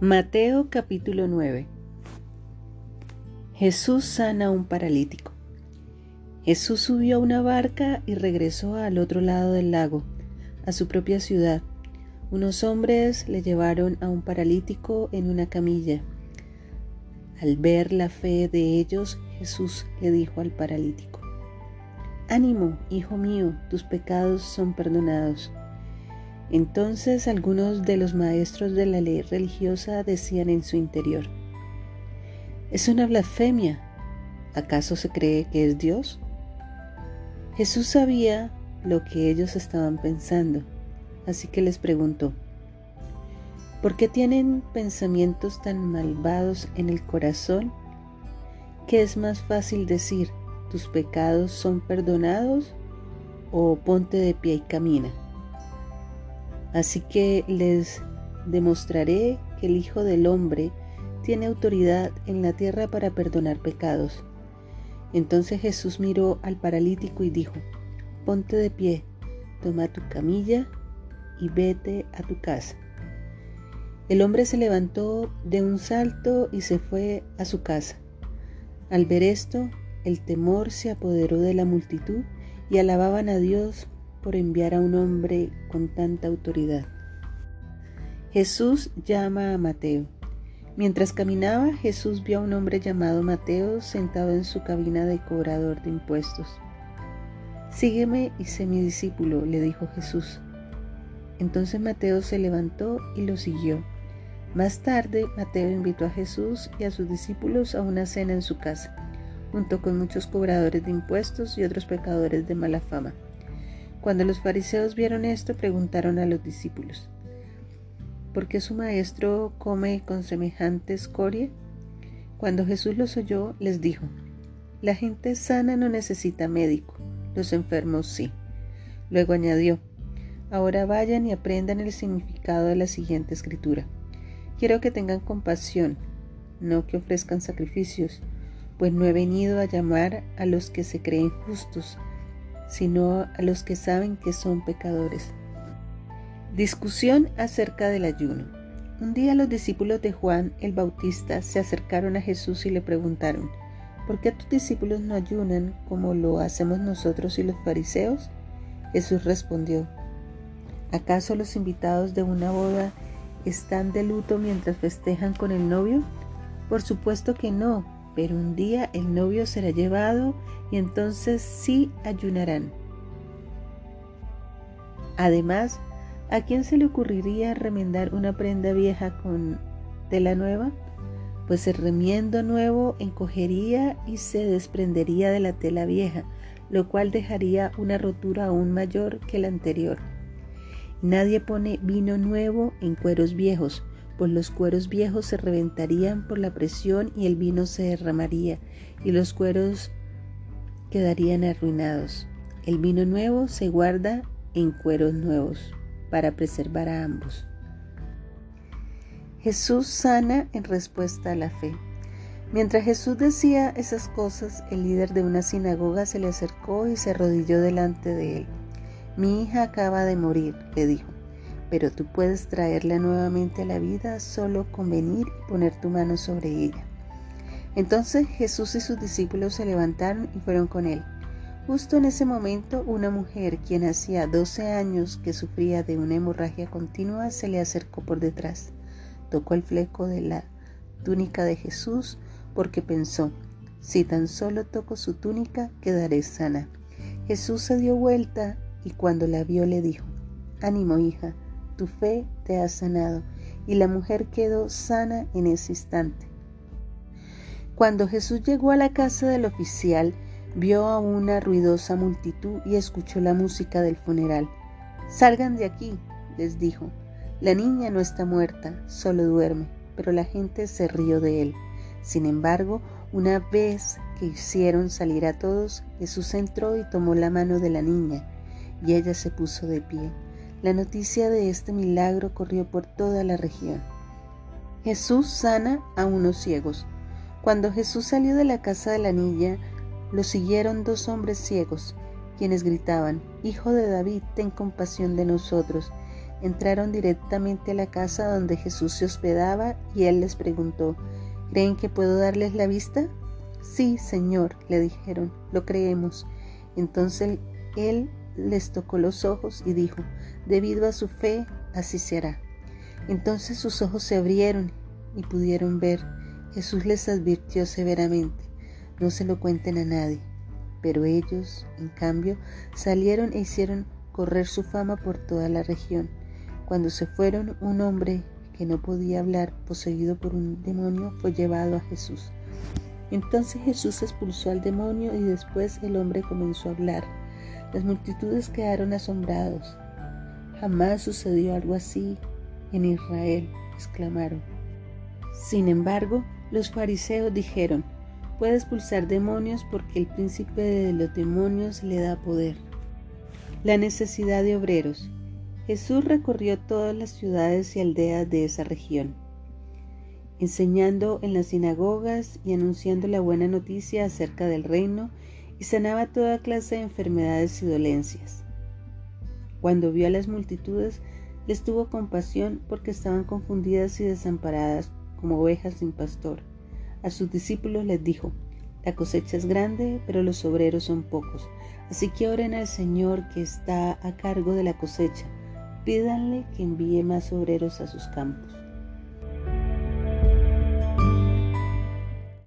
Mateo capítulo 9 Jesús sana a un paralítico. Jesús subió a una barca y regresó al otro lado del lago, a su propia ciudad. Unos hombres le llevaron a un paralítico en una camilla. Al ver la fe de ellos, Jesús le dijo al paralítico, Ánimo, hijo mío, tus pecados son perdonados. Entonces algunos de los maestros de la ley religiosa decían en su interior, es una blasfemia. ¿Acaso se cree que es Dios? Jesús sabía lo que ellos estaban pensando, así que les preguntó, ¿por qué tienen pensamientos tan malvados en el corazón? ¿Qué es más fácil decir, tus pecados son perdonados o ponte de pie y camina? Así que les demostraré que el Hijo del Hombre tiene autoridad en la tierra para perdonar pecados. Entonces Jesús miró al paralítico y dijo, ponte de pie, toma tu camilla y vete a tu casa. El hombre se levantó de un salto y se fue a su casa. Al ver esto, el temor se apoderó de la multitud y alababan a Dios por enviar a un hombre con tanta autoridad. Jesús llama a Mateo. Mientras caminaba, Jesús vio a un hombre llamado Mateo sentado en su cabina de cobrador de impuestos. Sígueme y sé mi discípulo, le dijo Jesús. Entonces Mateo se levantó y lo siguió. Más tarde, Mateo invitó a Jesús y a sus discípulos a una cena en su casa, junto con muchos cobradores de impuestos y otros pecadores de mala fama. Cuando los fariseos vieron esto, preguntaron a los discípulos, ¿por qué su maestro come con semejante escoria? Cuando Jesús los oyó, les dijo, la gente sana no necesita médico, los enfermos sí. Luego añadió, ahora vayan y aprendan el significado de la siguiente escritura. Quiero que tengan compasión, no que ofrezcan sacrificios, pues no he venido a llamar a los que se creen justos, sino a los que saben que son pecadores. Discusión acerca del ayuno. Un día los discípulos de Juan el Bautista se acercaron a Jesús y le preguntaron, ¿por qué tus discípulos no ayunan como lo hacemos nosotros y los fariseos? Jesús respondió, ¿acaso los invitados de una boda están de luto mientras festejan con el novio? Por supuesto que no, pero un día el novio será llevado y entonces sí ayunarán. Además, ¿a quién se le ocurriría remendar una prenda vieja con tela nueva? Pues el remiendo nuevo encogería y se desprendería de la tela vieja, lo cual dejaría una rotura aún mayor que la anterior. Nadie pone vino nuevo en cueros viejos, pues los cueros viejos se reventarían por la presión y el vino se derramaría, y los cueros quedarían arruinados. El vino nuevo se guarda en cueros nuevos, para preservar a ambos. Jesús sana en respuesta a la fe. Mientras Jesús decía esas cosas, el líder de una sinagoga se le acercó y se arrodilló delante de él. Mi hija acaba de morir, le dijo pero tú puedes traerla nuevamente a la vida solo con venir y poner tu mano sobre ella. Entonces Jesús y sus discípulos se levantaron y fueron con él. Justo en ese momento, una mujer, quien hacía 12 años que sufría de una hemorragia continua, se le acercó por detrás. Tocó el fleco de la túnica de Jesús porque pensó, si tan solo toco su túnica, quedaré sana. Jesús se dio vuelta y cuando la vio le dijo, ánimo hija, tu fe te ha sanado. Y la mujer quedó sana en ese instante. Cuando Jesús llegó a la casa del oficial, vio a una ruidosa multitud y escuchó la música del funeral. Salgan de aquí, les dijo. La niña no está muerta, solo duerme, pero la gente se rió de él. Sin embargo, una vez que hicieron salir a todos, Jesús entró y tomó la mano de la niña, y ella se puso de pie. La noticia de este milagro corrió por toda la región. Jesús sana a unos ciegos. Cuando Jesús salió de la casa de la niña, lo siguieron dos hombres ciegos, quienes gritaban, Hijo de David, ten compasión de nosotros. entraron directamente a la casa donde Jesús se hospedaba y él les preguntó, ¿creen que puedo darles la vista? Sí, Señor, le dijeron, lo creemos. Entonces él les tocó los ojos y dijo, debido a su fe, así será. Entonces sus ojos se abrieron y pudieron ver. Jesús les advirtió severamente, no se lo cuenten a nadie. Pero ellos, en cambio, salieron e hicieron correr su fama por toda la región. Cuando se fueron, un hombre que no podía hablar, poseído por un demonio, fue llevado a Jesús. Entonces Jesús expulsó al demonio y después el hombre comenzó a hablar. Las multitudes quedaron asombrados. Jamás sucedió algo así en Israel, exclamaron. Sin embargo, los fariseos dijeron, puede expulsar demonios porque el príncipe de los demonios le da poder. La necesidad de obreros. Jesús recorrió todas las ciudades y aldeas de esa región, enseñando en las sinagogas y anunciando la buena noticia acerca del reino y sanaba toda clase de enfermedades y dolencias. Cuando vio a las multitudes, les tuvo compasión porque estaban confundidas y desamparadas como ovejas sin pastor. A sus discípulos les dijo, la cosecha es grande, pero los obreros son pocos. Así que oren al Señor que está a cargo de la cosecha. Pídanle que envíe más obreros a sus campos.